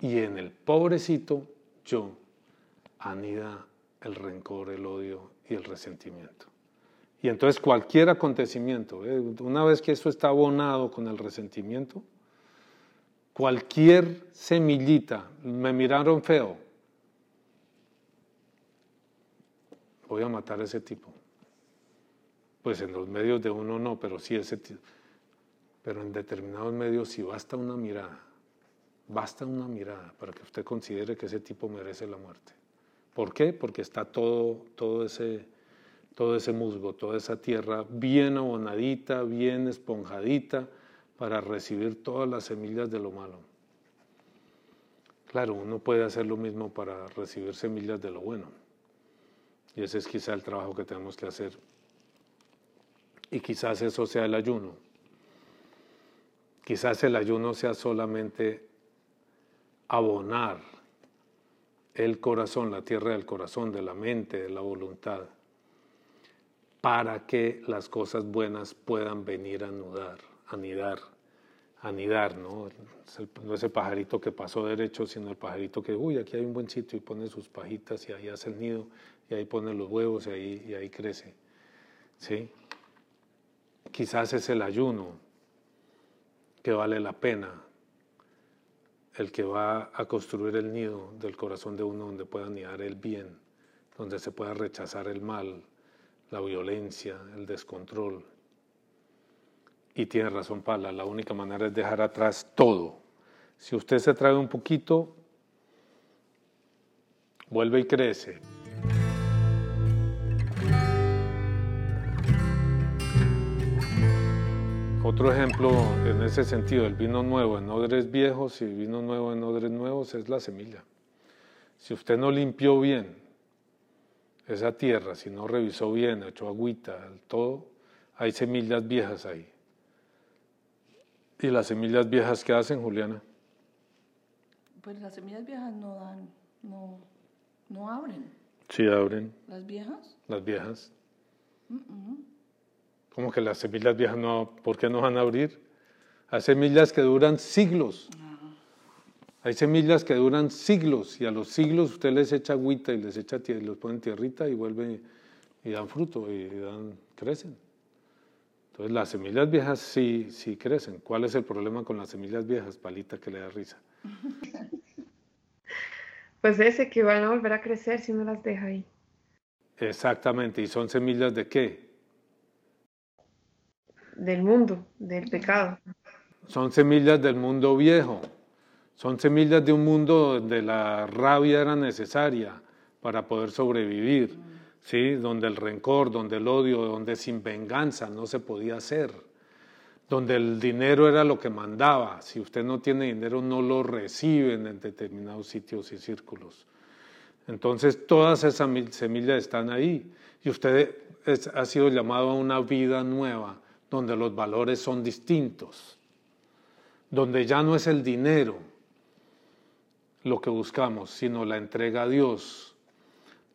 Y en el pobrecito yo anida el rencor, el odio y el resentimiento. Y entonces cualquier acontecimiento, ¿eh? una vez que eso está abonado con el resentimiento, cualquier semillita, me miraron feo, voy a matar a ese tipo. Pues en los medios de uno no, pero sí ese tipo. Pero en determinados medios sí basta una mirada, basta una mirada para que usted considere que ese tipo merece la muerte. ¿Por qué? Porque está todo, todo, ese, todo ese musgo, toda esa tierra bien abonadita, bien esponjadita, para recibir todas las semillas de lo malo. Claro, uno puede hacer lo mismo para recibir semillas de lo bueno. Y ese es quizá el trabajo que tenemos que hacer. Y quizás eso sea el ayuno. Quizás el ayuno sea solamente abonar el corazón, la tierra del corazón, de la mente, de la voluntad, para que las cosas buenas puedan venir a anudar, anidar, anidar, ¿no? no es el pajarito que pasó derecho, sino el pajarito que, uy, aquí hay un buen sitio y pone sus pajitas y ahí hace el nido y ahí pone los huevos y ahí, y ahí crece. ¿Sí? Quizás es el ayuno que vale la pena, el que va a construir el nido del corazón de uno donde pueda anidar el bien, donde se pueda rechazar el mal, la violencia, el descontrol. Y tiene razón Pala, la única manera es dejar atrás todo. Si usted se trae un poquito, vuelve y crece. Otro ejemplo en ese sentido, el vino nuevo en odres viejos y vino nuevo en odres nuevos es la semilla. Si usted no limpió bien esa tierra, si no revisó bien, echó agüita, todo, hay semillas viejas ahí. ¿Y las semillas viejas qué hacen, Juliana? Pues las semillas viejas no dan, no, no abren. Sí, abren. ¿Las viejas? Las viejas. ¿Cómo que las semillas viejas no, por qué no van a abrir? Hay semillas que duran siglos. Hay semillas que duran siglos y a los siglos usted les echa agüita y les echa y los pone en tierrita y vuelve y dan fruto y dan, crecen. Entonces las semillas viejas sí, sí crecen. ¿Cuál es el problema con las semillas viejas, palita, que le da risa? Pues ese que van a volver a crecer si no las deja ahí. Exactamente. ¿Y son semillas de qué? Del mundo, del pecado. Son semillas del mundo viejo. Son semillas de un mundo donde la rabia era necesaria para poder sobrevivir, ¿sí? donde el rencor, donde el odio, donde sin venganza no se podía hacer, donde el dinero era lo que mandaba. Si usted no tiene dinero, no lo reciben en determinados sitios y círculos. Entonces, todas esas semillas están ahí y usted ha sido llamado a una vida nueva, donde los valores son distintos, donde ya no es el dinero lo que buscamos, sino la entrega a Dios,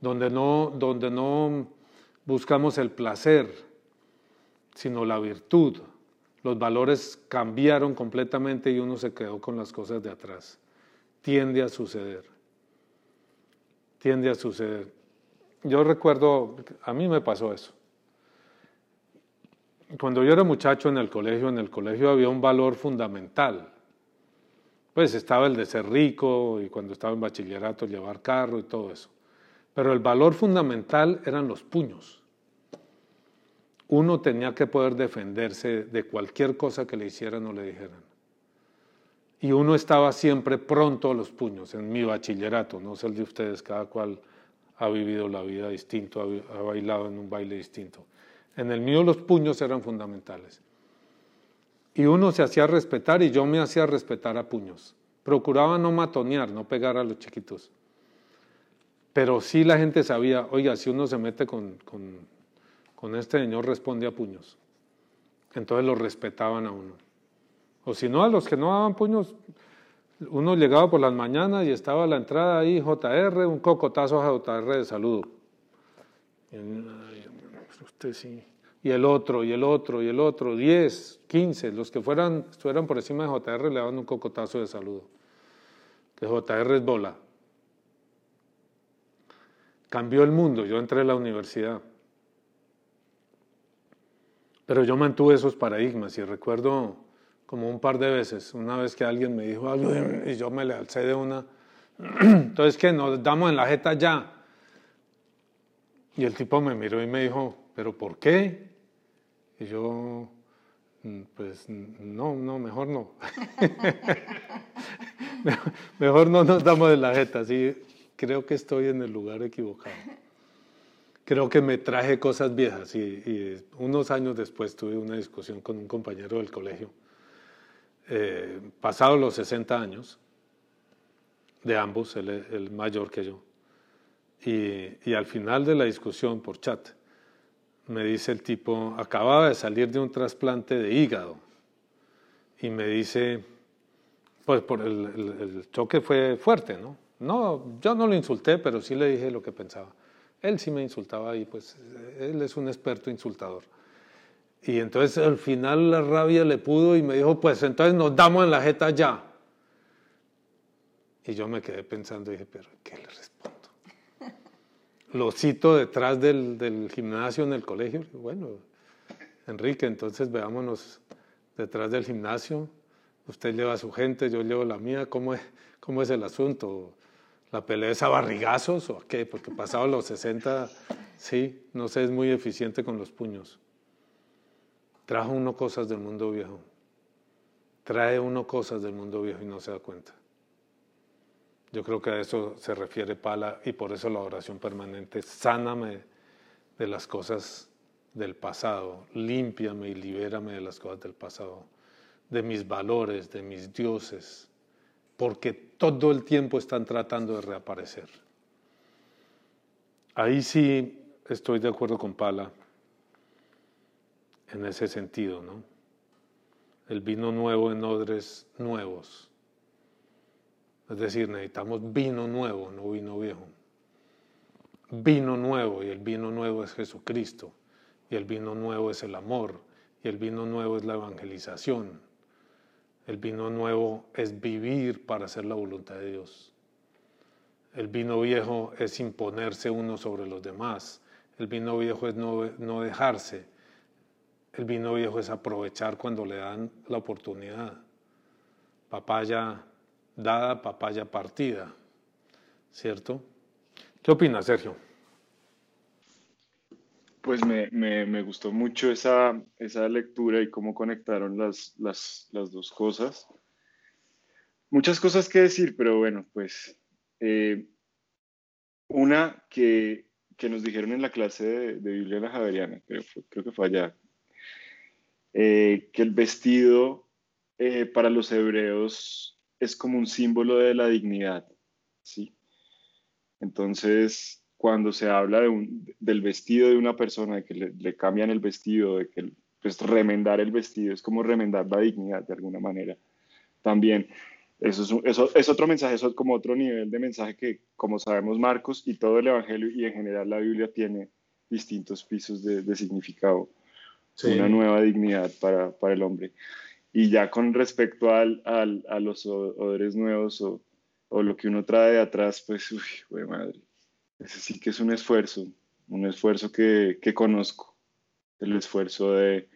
donde no, donde no buscamos el placer, sino la virtud. Los valores cambiaron completamente y uno se quedó con las cosas de atrás. Tiende a suceder. Tiende a suceder. Yo recuerdo, a mí me pasó eso. Cuando yo era muchacho en el colegio, en el colegio había un valor fundamental pues estaba el de ser rico y cuando estaba en bachillerato llevar carro y todo eso. Pero el valor fundamental eran los puños. Uno tenía que poder defenderse de cualquier cosa que le hicieran o le dijeran. Y uno estaba siempre pronto a los puños en mi bachillerato, no sé el de ustedes, cada cual ha vivido la vida distinto, ha, bailado en un baile distinto. En el mío los puños eran fundamentales. Y uno se hacía respetar y yo me hacía respetar a puños. Procuraba no matonear, no pegar a los chiquitos. Pero sí la gente sabía, oiga, si uno se mete con, con, este señor, responde a puños. Entonces lo respetaban a uno. O si no, a los que no daban puños, uno llegaba por las mañanas y estaba a la entrada ahí, JR, un cocotazo a JR de saludo. y el otro, y el otro, y el otro, 10, 15, los que fueran, estuvieran por encima de JR le daban un cocotazo de saludo. Que JR es bola. Cambió el mundo, yo entré a la universidad. Pero yo mantuve esos paradigmas y recuerdo como un par de veces, una vez que alguien me dijo algo y yo me le alcé de una, entonces que nos damos en la jeta ya. Y el tipo me miró y me dijo, ¿pero por qué? Y yo, mm, pues no, no, mejor no. mejor no nos damos de la jeta, sí, creo que estoy en el lugar equivocado. Creo que me traje cosas viejas y, unos años después tuve una discusión con un compañero del colegio, eh, pasados los 60 años, de ambos, el mayor que yo. Y, y al final de la discusión por chat, me dice el tipo, acababa de salir de un trasplante de hígado. Y me dice, pues por el, choque fue fuerte, ¿no? No, yo no lo insulté, pero sí le dije lo que pensaba. Él sí me insultaba y pues él es un experto insultador. Y entonces al final la rabia le pudo y me dijo, pues entonces nos damos en la jeta ya. Y yo me quedé pensando y dije, pero ¿qué le respondo? Lo cito detrás del, del gimnasio en el colegio. Bueno, Enrique, entonces veámonos detrás del gimnasio. Usted lleva a su gente, yo llevo la mía. ¿Cómo es, cómo es el asunto? ¿La pelea es a barrigazos o qué? Porque pasado los 60, sí, no sé, es muy eficiente con los puños. Trajo uno cosas del mundo viejo. Trae uno cosas del mundo viejo y no se da cuenta. Yo creo que a eso se refiere Pala y por eso la oración permanente. Sáname de las cosas del pasado, límpiame y libérame de las cosas del pasado, de mis valores, de mis dioses, porque todo el tiempo están tratando de reaparecer. Ahí sí estoy de acuerdo con Pala en ese sentido, ¿no? El vino nuevo en odres nuevos. Es decir, necesitamos vino nuevo, no vino viejo. Vino nuevo y el vino nuevo es Jesucristo y el vino nuevo es el amor y el vino nuevo es la evangelización. El vino nuevo es vivir para hacer la voluntad de Dios. El vino viejo es imponerse uno sobre los demás. El vino viejo es no, no dejarse. El vino viejo es aprovechar cuando le dan la oportunidad. Papaya dada, papaya partida. ¿Cierto? ¿Qué opinas, Sergio? Pues me, me, me, gustó mucho esa, esa lectura y cómo conectaron las, las, las, dos cosas. Muchas cosas que decir, pero bueno, pues eh, una que, que, nos dijeron en la clase de, de Biblia la Javeriana, creo, creo que fue allá, eh, que el vestido eh, para los hebreos es como un símbolo de la dignidad, ¿sí? Entonces, cuando se habla de un, del vestido de una persona, de que le, le, cambian el vestido, de que pues remendar el vestido, es como remendar la dignidad de alguna manera. También, eso es, un, eso es otro mensaje, eso es como otro nivel de mensaje que, como sabemos, Marcos y todo el Evangelio y en general la Biblia tiene distintos pisos de, de significado sí. una nueva dignidad para, para, el hombre. Y ya con respecto al, al, a los odores nuevos o, o, lo que uno trae de atrás, pues, uy, madre, ese sí que es un esfuerzo, un esfuerzo que, que conozco, el esfuerzo de,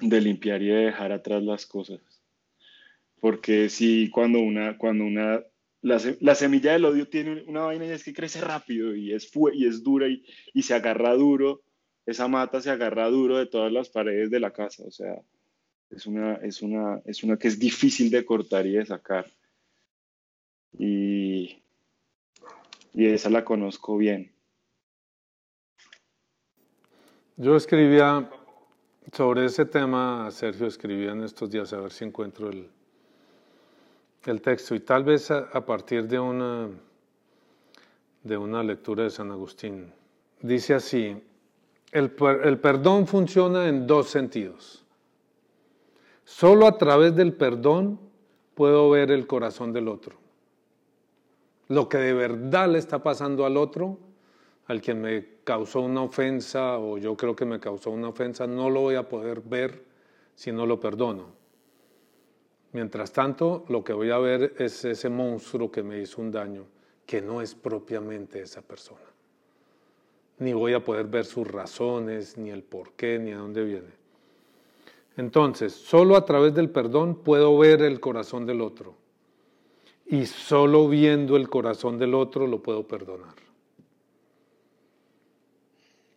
de limpiar y de dejar atrás las cosas. Porque sí, cuando una, cuando una la, la, semilla del odio tiene una vaina y es que crece rápido y es, y es dura y, y se agarra duro esa mata se agarra duro de todas las paredes de la casa, o sea, es una, es una, es una que es difícil de cortar y de sacar. Y, y esa la conozco bien. Yo escribía sobre ese tema, Sergio escribía en estos días, a ver si encuentro el, el texto, y tal vez a, partir de una, de una lectura de San Agustín. Dice así, el, el, perdón funciona en dos sentidos. Solo a través del perdón puedo ver el corazón del otro. Lo que de verdad le está pasando al otro, al quien me causó una ofensa o yo creo que me causó una ofensa, no lo voy a poder ver si no lo perdono. Mientras tanto, lo que voy a ver es ese monstruo que me hizo un daño, que no es propiamente esa persona ni voy a poder ver sus razones, ni el por qué, ni a dónde viene. Entonces, solo a través del perdón puedo ver el corazón del otro. Y solo viendo el corazón del otro lo puedo perdonar.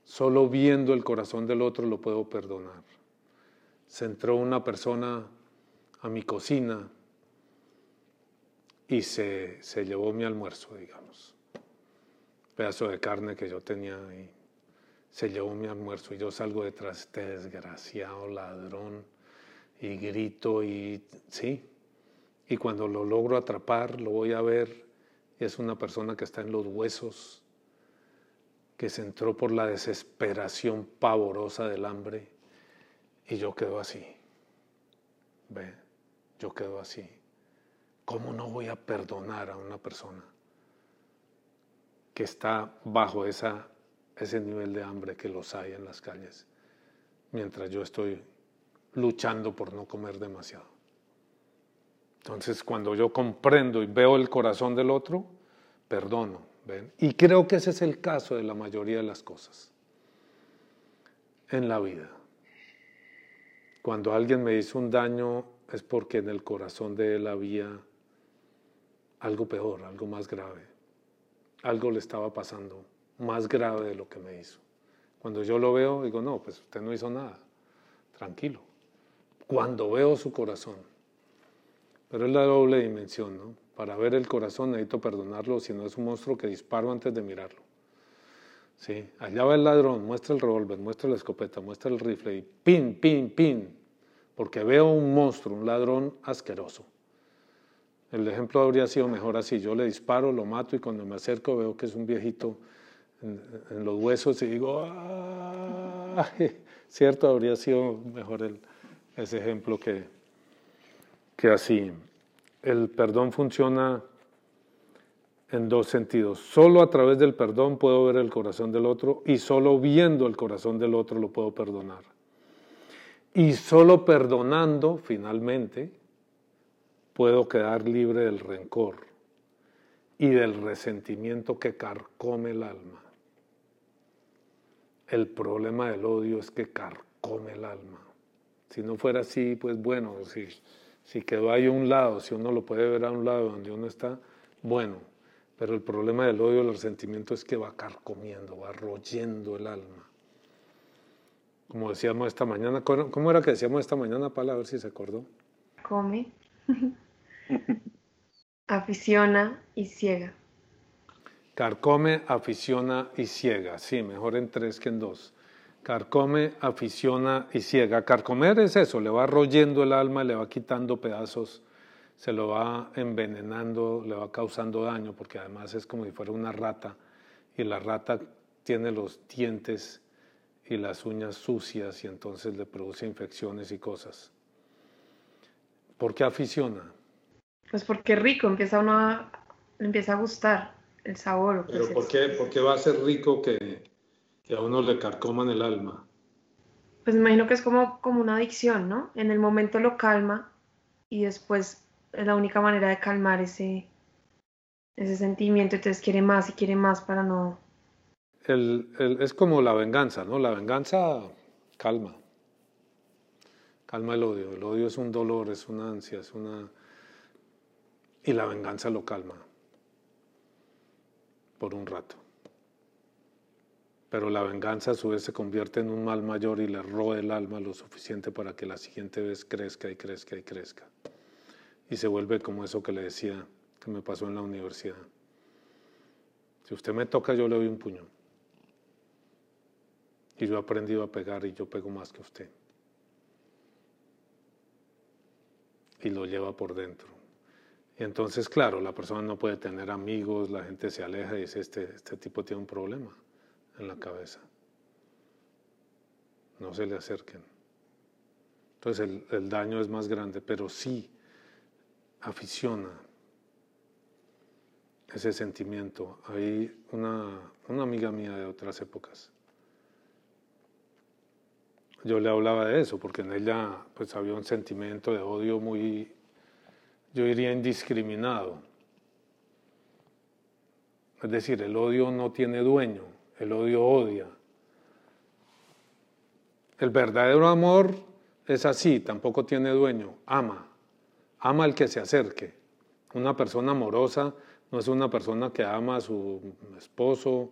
Solo viendo el corazón del otro lo puedo perdonar. Se entró una persona a mi cocina y se, se llevó mi almuerzo, digamos pedazo de carne que yo tenía y se llevó mi almuerzo y yo salgo detrás de este desgraciado ladrón y grito y sí, y cuando lo logro atrapar lo voy a ver es una persona que está en los huesos, que se entró por la desesperación pavorosa del hambre y yo quedo así, ve, yo quedo así. ¿Cómo no voy a perdonar a una persona? que está bajo ese nivel de hambre que los hay en las calles, mientras yo estoy luchando por no comer demasiado. Entonces, cuando yo comprendo y veo el corazón del otro, perdono. ¿ven? Y creo que ese es el caso de la mayoría de las cosas en la vida. Cuando alguien me hizo un daño es porque en el corazón de él había algo peor, algo más grave. Algo le estaba pasando más grave de lo que me hizo. Cuando yo lo veo, digo, no, pues usted no hizo nada. Tranquilo. Cuando veo su corazón. Pero es la doble dimensión, ¿no? Para ver el corazón necesito perdonarlo, si no es un monstruo que disparo antes de mirarlo. Sí, allá va el ladrón, muestra el revólver, muestra la escopeta, muestra el rifle y pin, pin, pin, porque veo un monstruo, un ladrón asqueroso. El ejemplo habría sido mejor así, yo le disparo, lo mato y cuando me acerco veo que es un viejito en, los huesos y digo, cierto, habría sido mejor ese ejemplo que, que así. El perdón funciona en dos sentidos. Solo a través del perdón puedo ver el corazón del otro y solo viendo el corazón del otro lo puedo perdonar. Y solo perdonando, finalmente, puedo quedar libre del rencor y del resentimiento que carcome el alma. El problema del odio es que carcome el alma. Si no fuera así, pues bueno, si, si quedó ahí a un lado, si uno lo puede ver a un lado donde uno está, bueno, pero el problema del odio, el resentimiento es que va carcomiendo, va royendo el alma. Como decíamos esta mañana, ¿cómo era que decíamos esta mañana, Pala? A ver si se acordó. Come, aficiona y ciega. Carcome, aficiona y ciega. Sí, mejor en tres que en dos. Carcome, aficiona y ciega. Carcomer es eso, le va royendo el alma, le va quitando pedazos se lo va envenenando, le va causando daño, porque además es como si fuera una rata, y la rata tiene los dientes y las uñas sucias y entonces le produce infecciones y cosas. ¿Por qué aficiona? Pues porque es rico, empieza uno a, empieza a gustar el sabor. Pero ¿por qué, ¿por qué va a ser rico que, que a uno le carcoman el alma? Pues me imagino que es como, como una adicción, ¿no? En el momento lo calma y después es la única manera de calmar ese, ese sentimiento, entonces quiere más y quiere más para no... El, es como la venganza, ¿no? La venganza calma, calma el odio. El odio es un dolor, es una ansia, es una... Y la venganza lo calma por un rato. Pero la venganza a su vez se convierte en un mal mayor y le roba el alma lo suficiente para que la siguiente vez crezca y crezca y crezca y se vuelve como eso que le decía que me pasó en la universidad. Si usted me toca, yo le doy un puño. Y yo he aprendido a pegar y yo pego más que usted. Y lo lleva por dentro. Y entonces, claro, la persona no puede tener amigos, la gente se aleja y dice, este, este tipo tiene un problema en la cabeza. No se le acerquen. Entonces el, el daño es más grande, pero sí aficiona ese sentimiento. Hay una, una amiga mía de otras épocas. Yo le hablaba de eso, porque en ella pues había un sentimiento de odio muy, yo diría, indiscriminado. Es decir, el odio no tiene dueño, el odio odia. El verdadero amor es así, tampoco tiene dueño, ama ama al que se acerque. Una persona amorosa no es una persona que ama a su esposo,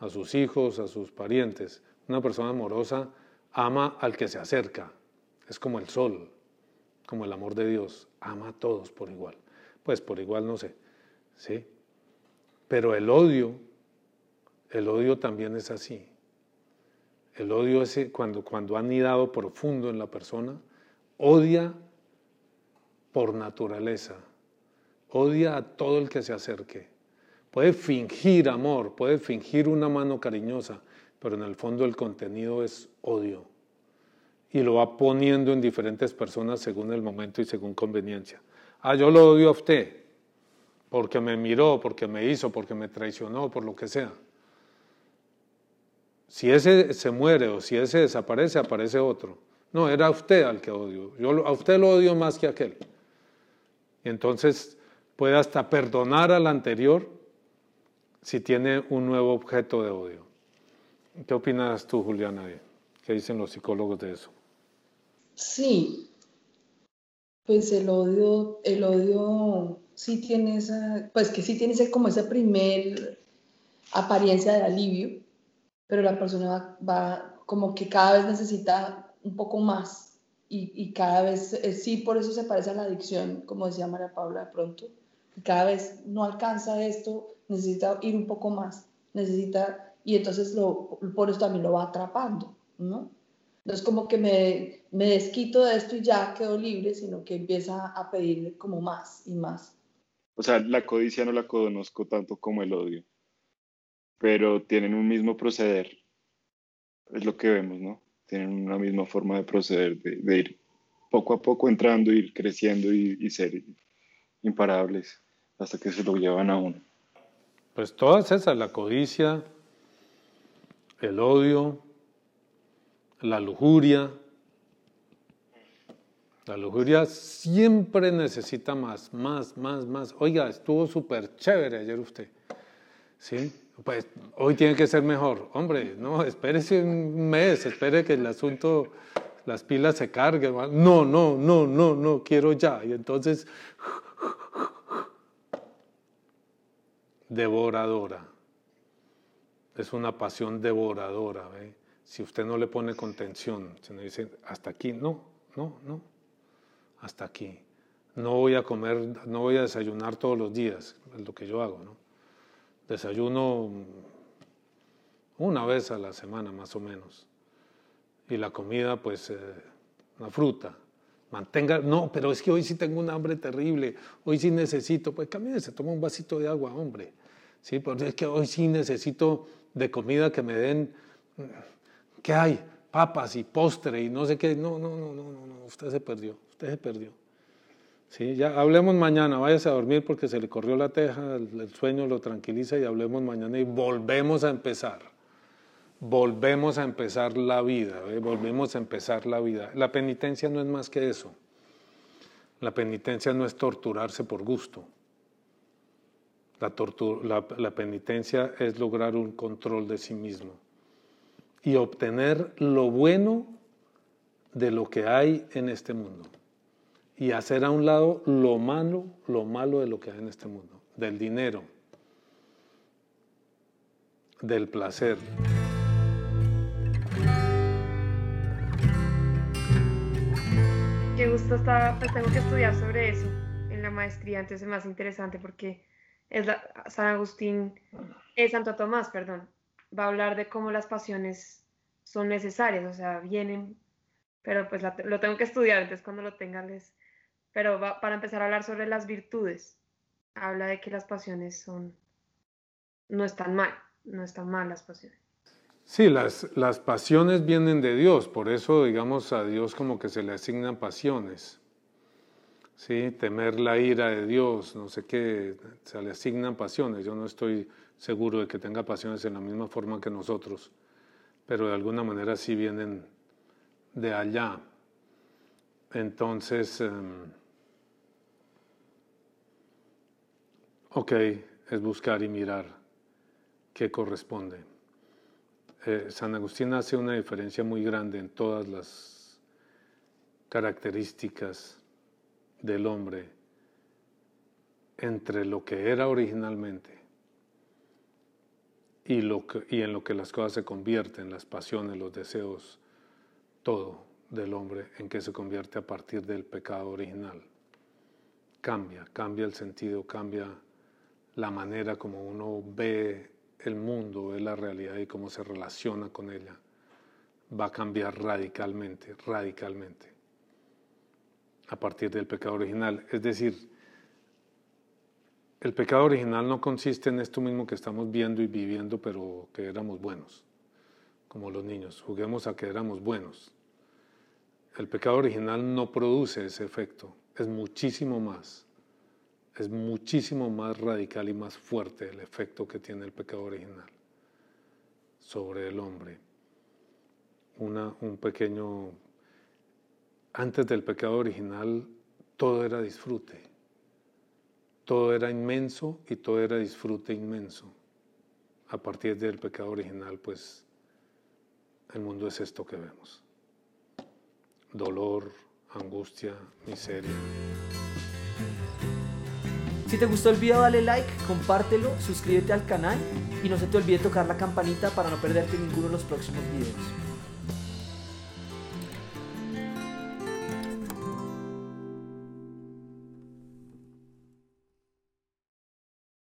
a sus hijos, a sus parientes. Una persona amorosa ama al que se acerca. Es como el sol, como el amor de Dios. Ama a todos por igual. Pues por igual no sé. ¿Sí? Pero el odio, el odio también es así. El odio es cuando, cuando ha anidado profundo en la persona, odia por naturaleza. Odia a todo el que se acerque. Puede fingir amor, puede fingir una mano cariñosa, pero en el fondo el contenido es odio. Y lo va poniendo en diferentes personas según el momento y según conveniencia. Ah, yo lo odio a usted. porque me miró, porque me hizo, porque me traicionó, por lo que sea. Si ese se muere o si ese desaparece, aparece otro. No, era usted al que odio. Yo a usted lo odio más que a aquel. Entonces puede hasta perdonar al anterior si tiene un nuevo objeto de odio. ¿Qué opinas tú, Juliana? ¿Qué dicen los psicólogos de eso? Sí, pues el odio, el odio sí tiene esa, pues que sí tiene ese, como esa primer apariencia de alivio, pero la persona va, como que cada vez necesita un poco más y, y cada vez, eh, sí, por eso se parece a la adicción, como decía María Paula de pronto, cada vez no alcanza esto, necesita ir un poco más, necesita, y entonces lo, por eso también lo va atrapando, ¿no? No es como que me, me desquito de esto y ya quedo libre, sino que empieza a pedirle como más y más. O sea, la codicia no la conozco tanto como el odio, pero tienen un mismo proceder. Es lo que vemos, ¿no? Tienen una misma forma de proceder, de, ir poco a poco entrando, ir creciendo y, y ser imparables hasta que se lo llevan a uno. Pues todas esas, la codicia, el odio, la lujuria. La lujuria siempre necesita más, más, más, más. Oiga, estuvo súper chévere ayer usted. ¿Sí? Pues hoy tiene que ser mejor. Hombre, no, espérese un mes, espere que el asunto, las pilas se carguen. No, no, no, no, no, quiero ya. Y entonces, devoradora. Es una pasión devoradora. ¿ve? si usted no le pone contención, le dice, hasta aquí, no, no, no, hasta aquí. No voy a comer, no voy a desayunar todos los días, es lo que yo hago, ¿no? Desayuno una vez a la semana más o menos. Y la comida, pues, eh, una fruta. Mantenga, no, pero es que hoy sí tengo un hambre terrible, hoy sí necesito, pues se toma un vasito de agua, hombre. Sí, porque es que hoy sí necesito de comida que me den ¿Qué hay? Papas y postre y no sé qué. No, no, no, no, no, usted se perdió, usted se perdió. Sí, ya hablemos mañana, váyase a dormir porque se le corrió la teja, el, sueño lo tranquiliza y hablemos mañana y volvemos a empezar. Volvemos a empezar la vida, volvemos a empezar la vida. La penitencia no es más que eso. La penitencia no es torturarse por gusto. La, la penitencia es lograr un control de sí mismo y obtener lo bueno de lo que hay en este mundo y hacer a un lado lo malo, lo malo de lo que hay en este mundo, del dinero, del placer. Qué gusto está, pues tengo que estudiar sobre eso en la maestría, entonces es más interesante porque es San Agustín, es Santo Tomás, perdón, va a hablar de cómo las pasiones son necesarias, o sea, vienen, pero pues lo tengo que estudiar, entonces cuando lo tenga les... Pero va, para empezar a hablar sobre las virtudes, habla de que las pasiones son, no están mal, no están mal las pasiones. Sí, las, las pasiones vienen de Dios, por eso digamos a Dios como que se le asignan pasiones. ¿sí? temer la ira de Dios, no sé qué, se le asignan pasiones. Yo no estoy seguro de que tenga pasiones en la misma forma que nosotros, pero de alguna manera sí vienen de allá. Entonces, em, ok, es buscar y mirar qué corresponde. Eh, San Agustín hace una diferencia muy grande en todas las características del hombre entre lo que era originalmente y, lo y en lo que las cosas se convierten, las pasiones, los deseos, todo del hombre en que se convierte a partir del pecado original. Cambia, cambia el sentido, cambia la manera como uno ve el mundo, ve la realidad y cómo se relaciona con ella. Va a cambiar radicalmente, radicalmente a partir del pecado original. Es decir, el pecado original no consiste en esto mismo que estamos viendo y viviendo, pero que éramos buenos, como los niños. Juguemos a que éramos buenos. El pecado original no produce ese efecto, es muchísimo más. es muchísimo más radical y más fuerte el efecto que tiene el pecado original sobre el hombre. Un pequeño... Antes del pecado original todo era disfrute, todo era inmenso y todo era disfrute inmenso. A partir del pecado original, pues el mundo es esto que vemos. Dolor, angustia, miseria. Si te gustó el video dale like, compártelo, suscríbete al canal y no se te olvide tocar la campanita para no perderte ninguno de los próximos videos.